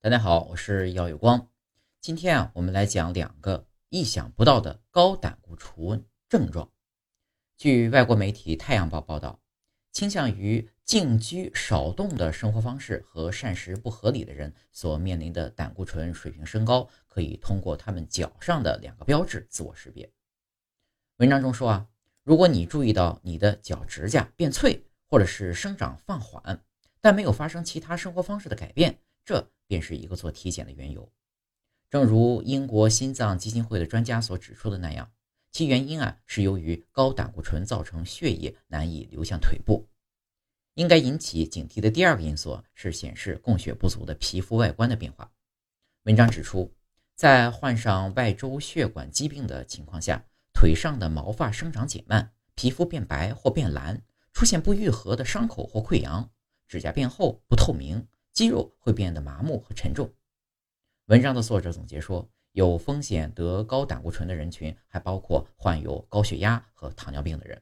大家好，我是姚有光。今天啊，我们来讲两个意想不到的高胆固醇症状。据外国媒体《太阳报》报道，倾向于静居少动的生活方式和膳食不合理的人所面临的胆固醇水平升高，可以通过他们脚上的两个标志自我识别。文章中说啊，如果你注意到你的脚指甲变脆，或者是生长放缓，但没有发生其他生活方式的改变，这便是一个做体检的缘由。正如英国心脏基金会的专家所指出的那样，其原因啊是由于高胆固醇造成血液难以流向腿部。应该引起警惕的第二个因素是显示供血不足的皮肤外观的变化。文章指出，在患上外周血管疾病的情况下，腿上的毛发生长减慢，皮肤变白或变蓝，出现不愈合的伤口或溃疡，指甲变厚不透明。肌肉会变得麻木和沉重。文章的作者总结说，有风险得高胆固醇的人群还包括患有高血压和糖尿病的人。